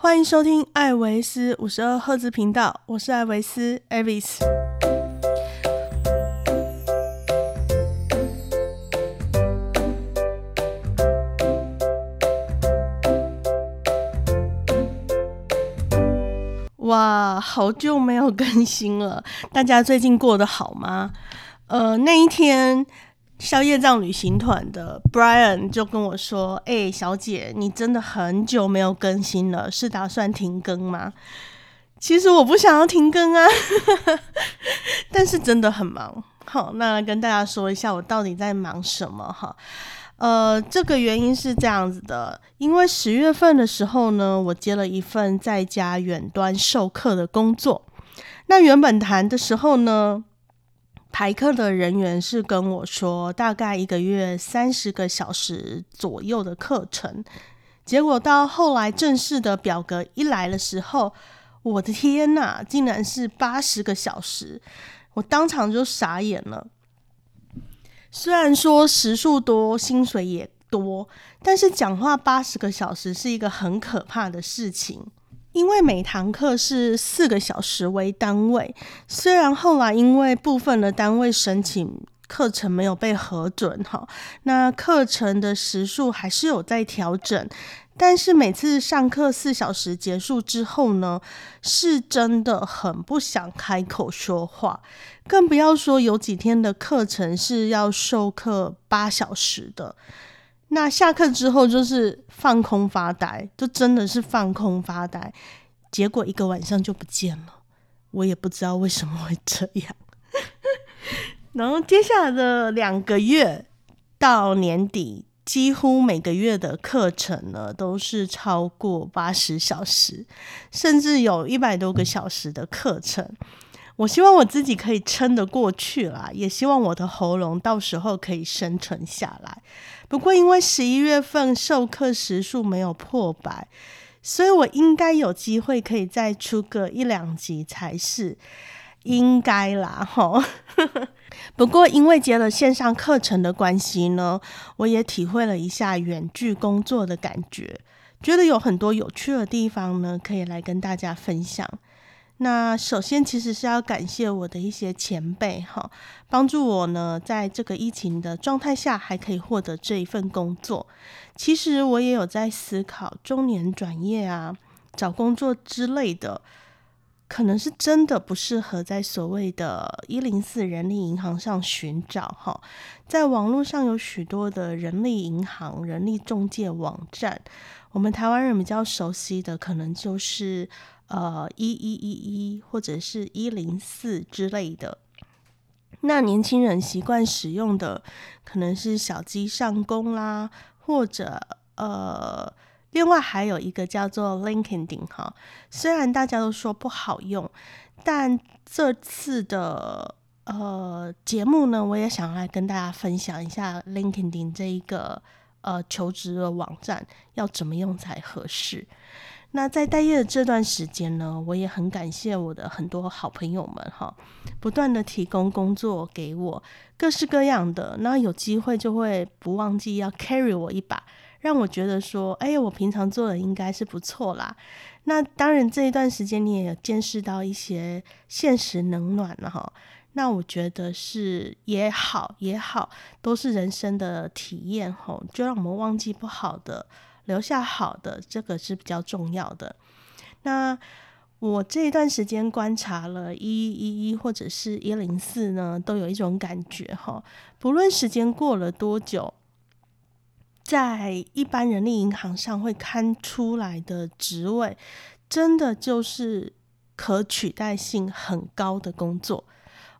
欢迎收听艾维斯五十二赫兹频道，我是艾维斯 Avis。哇，好久没有更新了，大家最近过得好吗？呃，那一天。宵夜藏旅行团的 Brian 就跟我说：“哎，小姐，你真的很久没有更新了，是打算停更吗？”其实我不想要停更啊，但是真的很忙。好，那跟大家说一下，我到底在忙什么哈？呃，这个原因是这样子的，因为十月份的时候呢，我接了一份在家远端授课的工作。那原本谈的时候呢？排课的人员是跟我说，大概一个月三十个小时左右的课程。结果到后来正式的表格一来的时候，我的天呐，竟然是八十个小时！我当场就傻眼了。虽然说时数多，薪水也多，但是讲话八十个小时是一个很可怕的事情。因为每堂课是四个小时为单位，虽然后来因为部分的单位申请课程没有被核准，哈，那课程的时数还是有在调整，但是每次上课四小时结束之后呢，是真的很不想开口说话，更不要说有几天的课程是要授课八小时的。那下课之后就是放空发呆，就真的是放空发呆，结果一个晚上就不见了，我也不知道为什么会这样。然后接下来的两个月到年底，几乎每个月的课程呢都是超过八十小时，甚至有一百多个小时的课程。我希望我自己可以撑得过去啦，也希望我的喉咙到时候可以生存下来。不过，因为十一月份授课时数没有破百，所以我应该有机会可以再出个一两集才是，应该啦哈。不过，因为接了线上课程的关系呢，我也体会了一下远距工作的感觉，觉得有很多有趣的地方呢，可以来跟大家分享。那首先其实是要感谢我的一些前辈哈，帮助我呢在这个疫情的状态下还可以获得这一份工作。其实我也有在思考中年转业啊，找工作之类的，可能是真的不适合在所谓的一零四人力银行上寻找哈。在网络上有许多的人力银行、人力中介网站，我们台湾人比较熟悉的可能就是。呃，一一一一或者是一零四之类的，那年轻人习惯使用的可能是小鸡上工啦，或者呃，另外还有一个叫做 LinkedIn 哈。虽然大家都说不好用，但这次的呃节目呢，我也想来跟大家分享一下 LinkedIn 这一个呃求职的网站要怎么用才合适。那在待业的这段时间呢，我也很感谢我的很多好朋友们哈，不断的提供工作给我，各式各样的。那有机会就会不忘记要 carry 我一把，让我觉得说，哎，我平常做的应该是不错啦。那当然这一段时间你也见识到一些现实冷暖了哈。那我觉得是也好也好，都是人生的体验哈，就让我们忘记不好的。留下好的，这个是比较重要的。那我这一段时间观察了一一一或者是一零四呢，都有一种感觉哈。不论时间过了多久，在一般人力银行上会看出来的职位，真的就是可取代性很高的工作。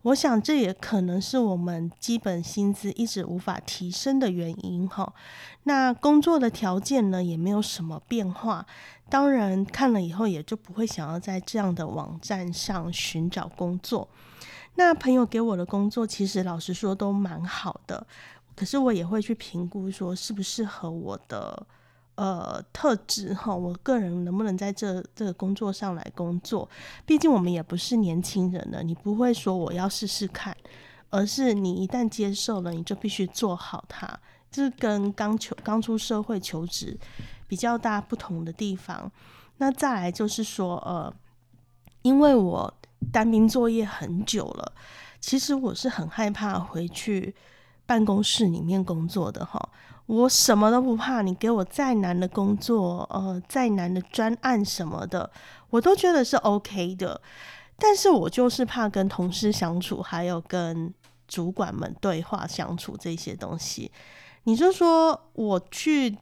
我想这也可能是我们基本薪资一直无法提升的原因哈。那工作的条件呢也没有什么变化，当然看了以后也就不会想要在这样的网站上寻找工作。那朋友给我的工作其实老实说都蛮好的，可是我也会去评估说适不适合我的。呃，特质哈，我个人能不能在这这个工作上来工作？毕竟我们也不是年轻人了，你不会说我要试试看，而是你一旦接受了，你就必须做好它。这跟刚求刚出社会求职比较大不同的地方。那再来就是说，呃，因为我单兵作业很久了，其实我是很害怕回去办公室里面工作的哈。我什么都不怕，你给我再难的工作，呃，再难的专案什么的，我都觉得是 OK 的。但是我就是怕跟同事相处，还有跟主管们对话相处这些东西。你就说我去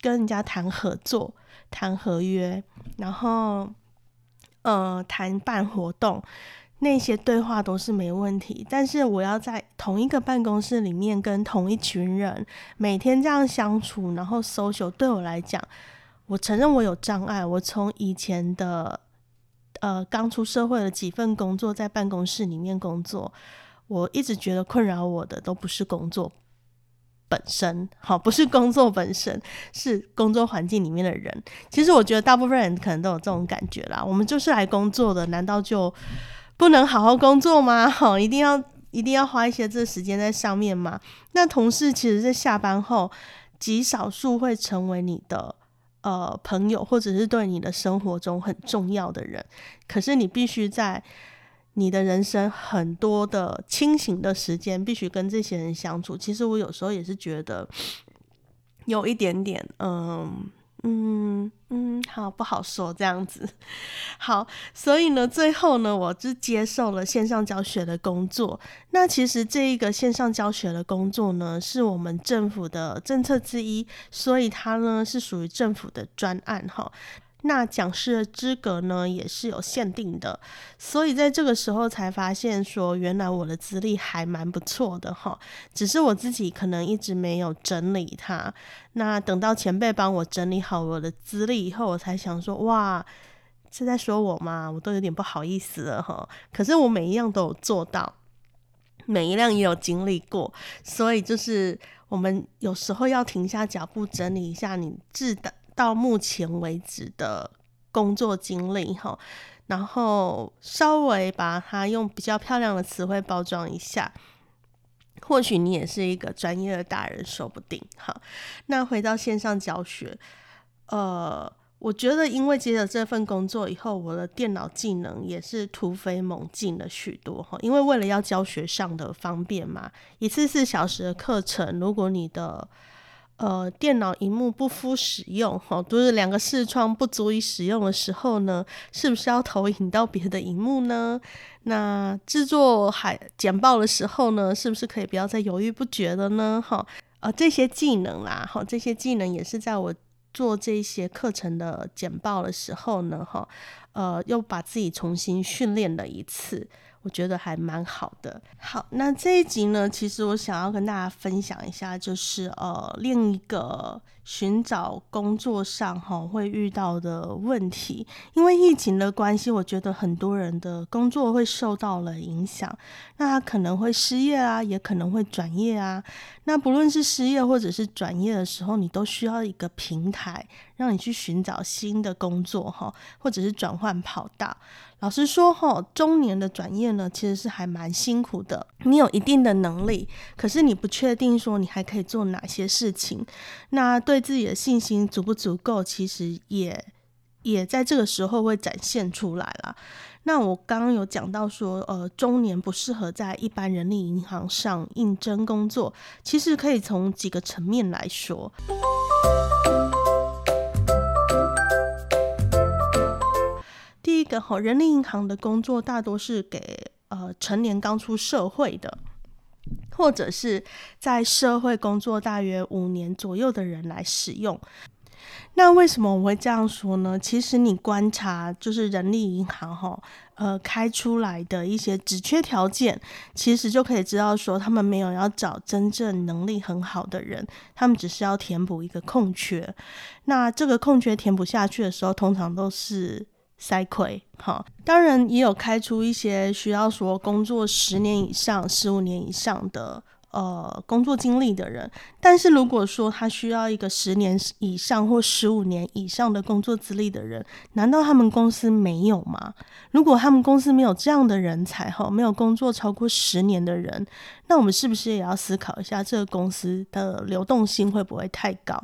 跟人家谈合作、谈合约，然后呃谈办活动。那些对话都是没问题，但是我要在同一个办公室里面跟同一群人每天这样相处，然后 social，对我来讲，我承认我有障碍。我从以前的呃刚出社会的几份工作，在办公室里面工作，我一直觉得困扰我的都不是工作本身，好，不是工作本身，是工作环境里面的人。其实我觉得大部分人可能都有这种感觉啦。我们就是来工作的，难道就？不能好好工作吗？哈，一定要一定要花一些这时间在上面吗？那同事其实，在下班后极少数会成为你的呃朋友，或者是对你的生活中很重要的人。可是你必须在你的人生很多的清醒的时间，必须跟这些人相处。其实我有时候也是觉得有一点点，嗯。嗯嗯，好不好说这样子，好，所以呢，最后呢，我就接受了线上教学的工作。那其实这一个线上教学的工作呢，是我们政府的政策之一，所以它呢是属于政府的专案哈。那讲师的资格呢，也是有限定的，所以在这个时候才发现说，原来我的资历还蛮不错的哈，只是我自己可能一直没有整理它。那等到前辈帮我整理好我的资历以后，我才想说，哇，是在说我吗？我都有点不好意思了哈。可是我每一样都有做到，每一辆也有经历过，所以就是我们有时候要停下脚步，整理一下你自的。到目前为止的工作经历哈，然后稍微把它用比较漂亮的词汇包装一下，或许你也是一个专业的大人，说不定哈。那回到线上教学，呃，我觉得因为接了这份工作以后，我的电脑技能也是突飞猛进了许多哈。因为为了要教学上的方便嘛，一次四小时的课程，如果你的呃，电脑荧幕不敷使用，哈，都是两个视窗不足以使用的时候呢，是不是要投影到别的荧幕呢？那制作海简报的时候呢，是不是可以不要再犹豫不决了呢？哈，呃，这些技能啦，哈，这些技能也是在我做这些课程的简报的时候呢，哈，呃，又把自己重新训练了一次。我觉得还蛮好的。好，那这一集呢，其实我想要跟大家分享一下，就是呃，另一个寻找工作上哈会遇到的问题。因为疫情的关系，我觉得很多人的工作会受到了影响。那他可能会失业啊，也可能会转业啊。那不论是失业或者是转业的时候，你都需要一个平台，让你去寻找新的工作哈，或者是转换跑道。老实说，哈，中年的转业呢，其实是还蛮辛苦的。你有一定的能力，可是你不确定说你还可以做哪些事情。那对自己的信心足不足够，其实也也在这个时候会展现出来了。那我刚刚有讲到说，呃，中年不适合在一般人力银行上应征工作，其实可以从几个层面来说。个哈，人力银行的工作大多是给呃成年刚出社会的，或者是在社会工作大约五年左右的人来使用。那为什么我会这样说呢？其实你观察就是人力银行哈，呃开出来的一些职缺条件，其实就可以知道说他们没有要找真正能力很好的人，他们只是要填补一个空缺。那这个空缺填补下去的时候，通常都是。塞亏，哈，当然也有开出一些需要说工作十年以上、十五年以上的呃工作经历的人。但是如果说他需要一个十年以上或十五年以上的工作资历的人，难道他们公司没有吗？如果他们公司没有这样的人才，哈，没有工作超过十年的人，那我们是不是也要思考一下，这个公司的流动性会不会太高？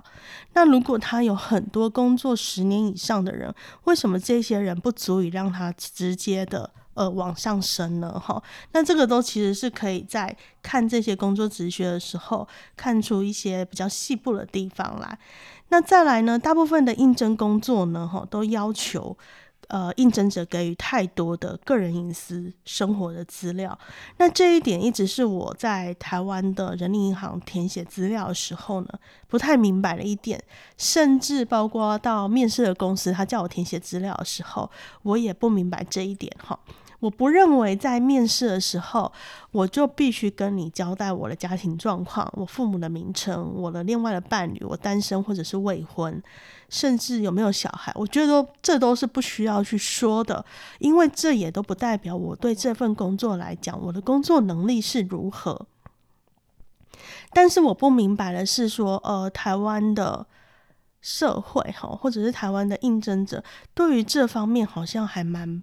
那如果他有很多工作十年以上的人，为什么这些人不足以让他直接的？呃，往上升呢，哈，那这个都其实是可以在看这些工作职缺的时候，看出一些比较细部的地方来。那再来呢，大部分的应征工作呢，哈，都要求。呃，应征者给予太多的个人隐私生活的资料，那这一点一直是我在台湾的人力银行填写资料的时候呢，不太明白的一点，甚至包括到面试的公司，他叫我填写资料的时候，我也不明白这一点哈。我不认为在面试的时候，我就必须跟你交代我的家庭状况、我父母的名称、我的另外的伴侣、我单身或者是未婚，甚至有没有小孩。我觉得这都是不需要去说的，因为这也都不代表我对这份工作来讲，我的工作能力是如何。但是我不明白的是说，呃，台湾的社会哈，或者是台湾的应征者，对于这方面好像还蛮。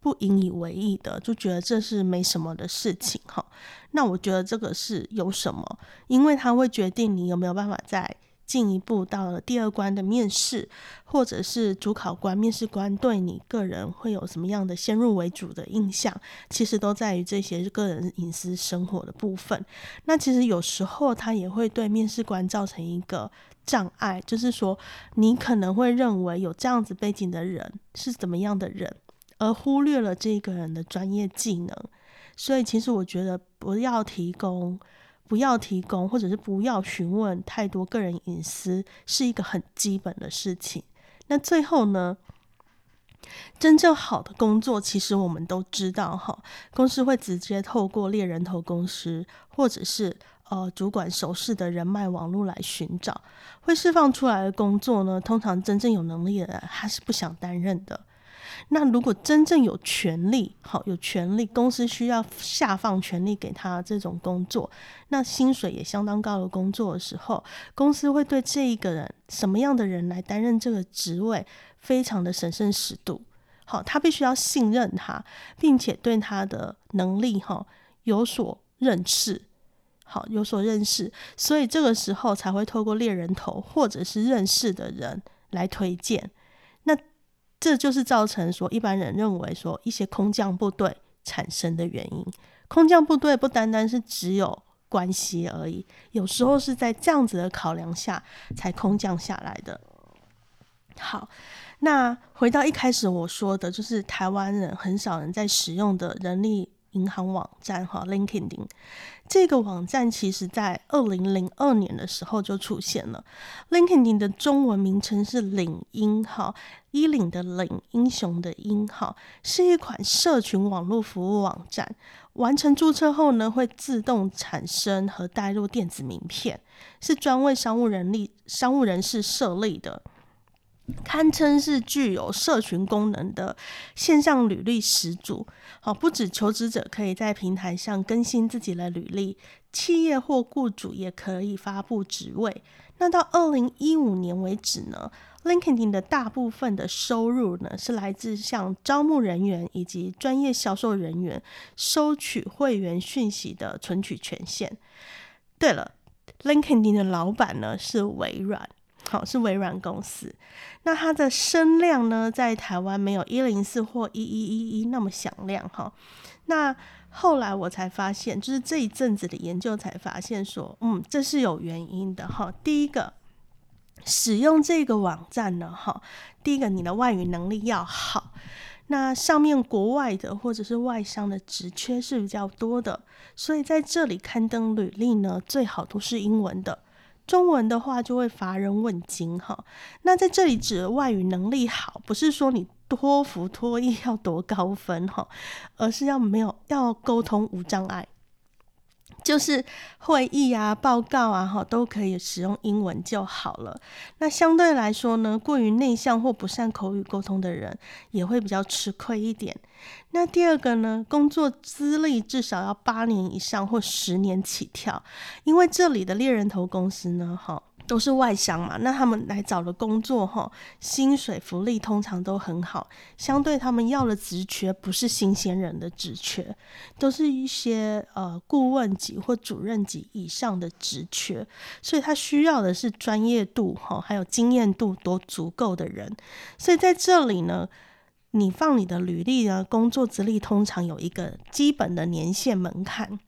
不引以为意的，就觉得这是没什么的事情哈。那我觉得这个是有什么，因为他会决定你有没有办法再进一步到了第二关的面试，或者是主考官、面试官对你个人会有什么样的先入为主的印象，其实都在于这些个人隐私生活的部分。那其实有时候他也会对面试官造成一个障碍，就是说你可能会认为有这样子背景的人是怎么样的人。而忽略了这个人的专业技能，所以其实我觉得不要提供、不要提供，或者是不要询问太多个人隐私，是一个很基本的事情。那最后呢，真正好的工作，其实我们都知道哈，公司会直接透过猎人头公司，或者是呃主管熟识的人脉网络来寻找，会释放出来的工作呢，通常真正有能力的人，他是不想担任的。那如果真正有权利，好有权利，公司需要下放权利给他这种工作，那薪水也相当高的工作的时候，公司会对这一个人什么样的人来担任这个职位，非常的审慎适度。好，他必须要信任他，并且对他的能力哈有所认识，好有所认识，所以这个时候才会透过猎人头或者是认识的人来推荐。这就是造成说一般人认为说一些空降部队产生的原因。空降部队不单单是只有关系而已，有时候是在这样子的考量下才空降下来的。好，那回到一开始我说的，就是台湾人很少人在使用的人力。银行网站哈，LinkedIn 这个网站其实在二零零二年的时候就出现了。LinkedIn 的中文名称是领英哈，衣领的领，英雄的英哈，是一款社群网络服务网站。完成注册后呢，会自动产生和带入电子名片，是专为商务人力、商务人士设立的。堪称是具有社群功能的线上履历始祖。好，不止求职者可以在平台上更新自己的履历，企业或雇主也可以发布职位。那到二零一五年为止呢，LinkedIn 的大部分的收入呢是来自向招募人员以及专业销售人员收取会员讯息的存取权限。对了，LinkedIn 的老板呢是微软。好，是微软公司。那它的声量呢，在台湾没有一零四或一一一一那么响亮哈。那后来我才发现，就是这一阵子的研究才发现说，嗯，这是有原因的哈。第一个，使用这个网站呢，哈，第一个你的外语能力要好。那上面国外的或者是外商的职缺是比较多的，所以在这里刊登履历呢，最好都是英文的。中文的话就会乏人问津哈。那在这里指的外语能力好，不是说你托福、托业要多高分哈，而是要没有要沟通无障碍。就是会议啊、报告啊，哈，都可以使用英文就好了。那相对来说呢，过于内向或不善口语沟通的人，也会比较吃亏一点。那第二个呢，工作资历至少要八年以上或十年起跳，因为这里的猎人头公司呢，哈。都是外商嘛，那他们来找的工作哈，薪水福利通常都很好，相对他们要的职缺不是新鲜人的职缺，都是一些呃顾问级或主任级以上的职缺，所以他需要的是专业度哈，还有经验度都足够的人，所以在这里呢，你放你的履历呢，工作资历通常有一个基本的年限门槛。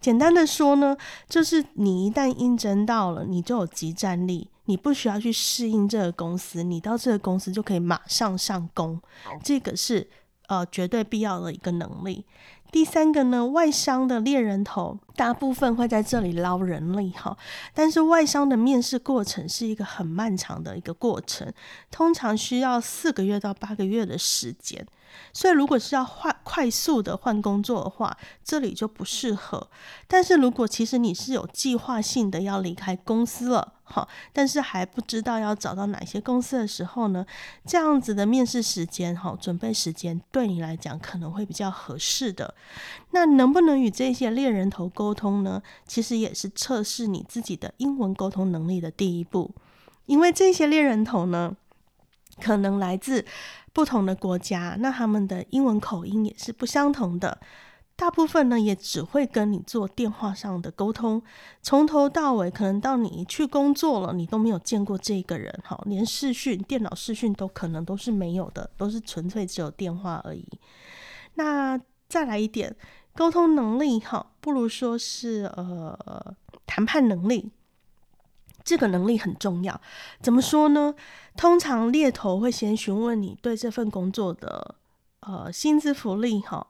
简单的说呢，就是你一旦应征到了，你就有即战力，你不需要去适应这个公司，你到这个公司就可以马上上工，这个是呃绝对必要的一个能力。第三个呢，外商的猎人头大部分会在这里捞人力哈，但是外商的面试过程是一个很漫长的一个过程，通常需要四个月到八个月的时间。所以，如果是要换快速的换工作的话，这里就不适合。但是如果其实你是有计划性的要离开公司了，哈，但是还不知道要找到哪些公司的时候呢，这样子的面试时间，哈，准备时间对你来讲可能会比较合适的。那能不能与这些猎人头沟通呢？其实也是测试你自己的英文沟通能力的第一步，因为这些猎人头呢，可能来自。不同的国家，那他们的英文口音也是不相同的。大部分呢，也只会跟你做电话上的沟通，从头到尾，可能到你去工作了，你都没有见过这个人，哈，连视讯、电脑视讯都可能都是没有的，都是纯粹只有电话而已。那再来一点，沟通能力，哈，不如说是呃，谈判能力。这个能力很重要，怎么说呢？通常猎头会先询问你对这份工作的呃薪资福利哈，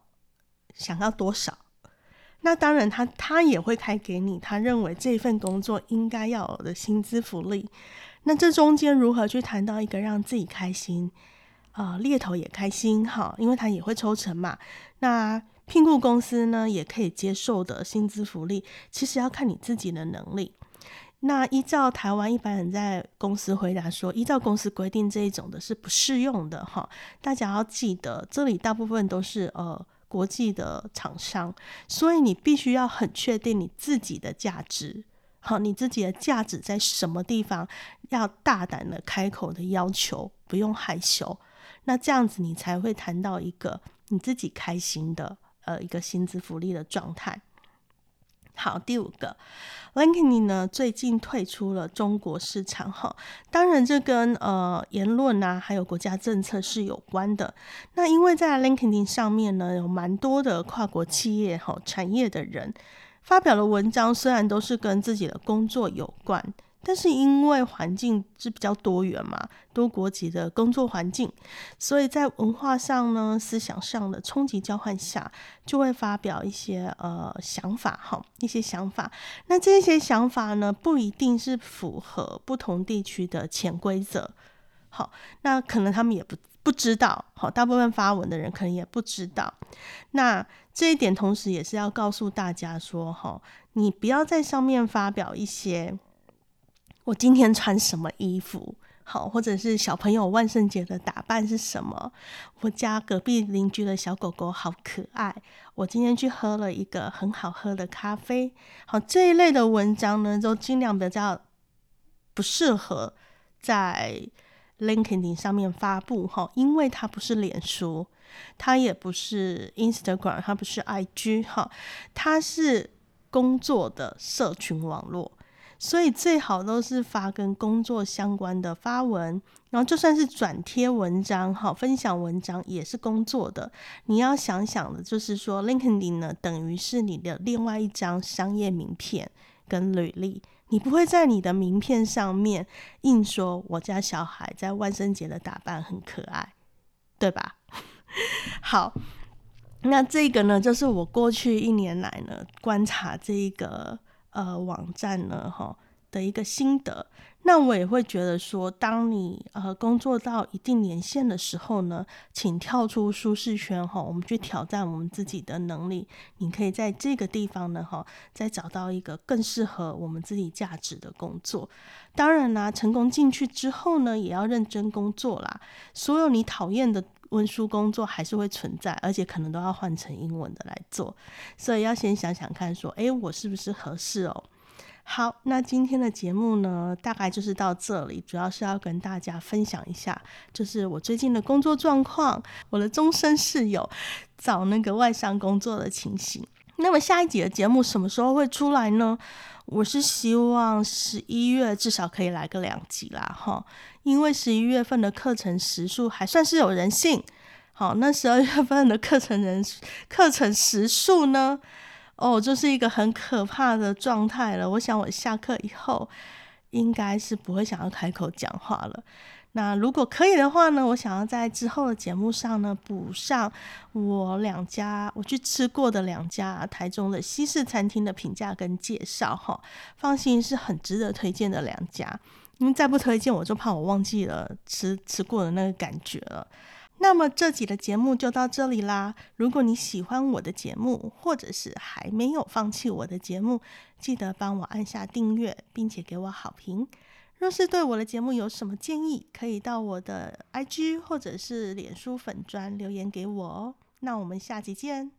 想要多少？那当然，他他也会开给你他认为这份工作应该要有的薪资福利。那这中间如何去谈到一个让自己开心啊，猎头也开心哈，因为他也会抽成嘛。那聘雇公司呢也可以接受的薪资福利，其实要看你自己的能力。那依照台湾一般人在公司回答说，依照公司规定这一种的是不适用的哈。大家要记得，这里大部分都是呃国际的厂商，所以你必须要很确定你自己的价值，好，你自己的价值在什么地方，要大胆的开口的要求，不用害羞。那这样子你才会谈到一个你自己开心的呃一个薪资福利的状态。好，第五个，LinkedIn 呢最近退出了中国市场哈，当然这跟呃言论啊还有国家政策是有关的。那因为在 LinkedIn 上面呢，有蛮多的跨国企业哈产业的人发表的文章，虽然都是跟自己的工作有关。但是因为环境是比较多元嘛，多国籍的工作环境，所以在文化上呢、思想上的冲击交换下，就会发表一些呃想法哈，一些想法。那这些想法呢，不一定是符合不同地区的潜规则。好，那可能他们也不不知道。好，大部分发文的人可能也不知道。那这一点，同时也是要告诉大家说，哈，你不要在上面发表一些。我今天穿什么衣服？好，或者是小朋友万圣节的打扮是什么？我家隔壁邻居的小狗狗好可爱。我今天去喝了一个很好喝的咖啡。好，这一类的文章呢，都尽量比较不适合在 LinkedIn 上面发布哈，因为它不是脸书，它也不是 Instagram，它不是 IG 哈，它是工作的社群网络。所以最好都是发跟工作相关的发文，然后就算是转贴文章、哈分享文章也是工作的。你要想想的，就是说，LinkedIn 呢等于是你的另外一张商业名片跟履历。你不会在你的名片上面硬说我家小孩在万圣节的打扮很可爱，对吧？好，那这个呢，就是我过去一年来呢观察这个。呃，网站呢，哈，的一个心得。那我也会觉得说，当你呃工作到一定年限的时候呢，请跳出舒适圈哈，我们去挑战我们自己的能力。你可以在这个地方呢哈，再找到一个更适合我们自己价值的工作。当然啦，成功进去之后呢，也要认真工作啦。所有你讨厌的文书工作还是会存在，而且可能都要换成英文的来做。所以要先想想看，说，诶，我是不是合适哦？好，那今天的节目呢，大概就是到这里，主要是要跟大家分享一下，就是我最近的工作状况，我的终身室友找那个外商工作的情形。那么下一集的节目什么时候会出来呢？我是希望十一月至少可以来个两集啦，哈，因为十一月份的课程时数还算是有人性。好，那十二月份的课程人课程时数呢？哦，这是一个很可怕的状态了。我想我下课以后应该是不会想要开口讲话了。那如果可以的话呢，我想要在之后的节目上呢补上我两家我去吃过的两家台中的西式餐厅的评价跟介绍哈。放心，是很值得推荐的两家，因为再不推荐我就怕我忘记了吃吃过的那个感觉了。那么这集的节目就到这里啦。如果你喜欢我的节目，或者是还没有放弃我的节目，记得帮我按下订阅，并且给我好评。若是对我的节目有什么建议，可以到我的 IG 或者是脸书粉砖留言给我哦。那我们下期见。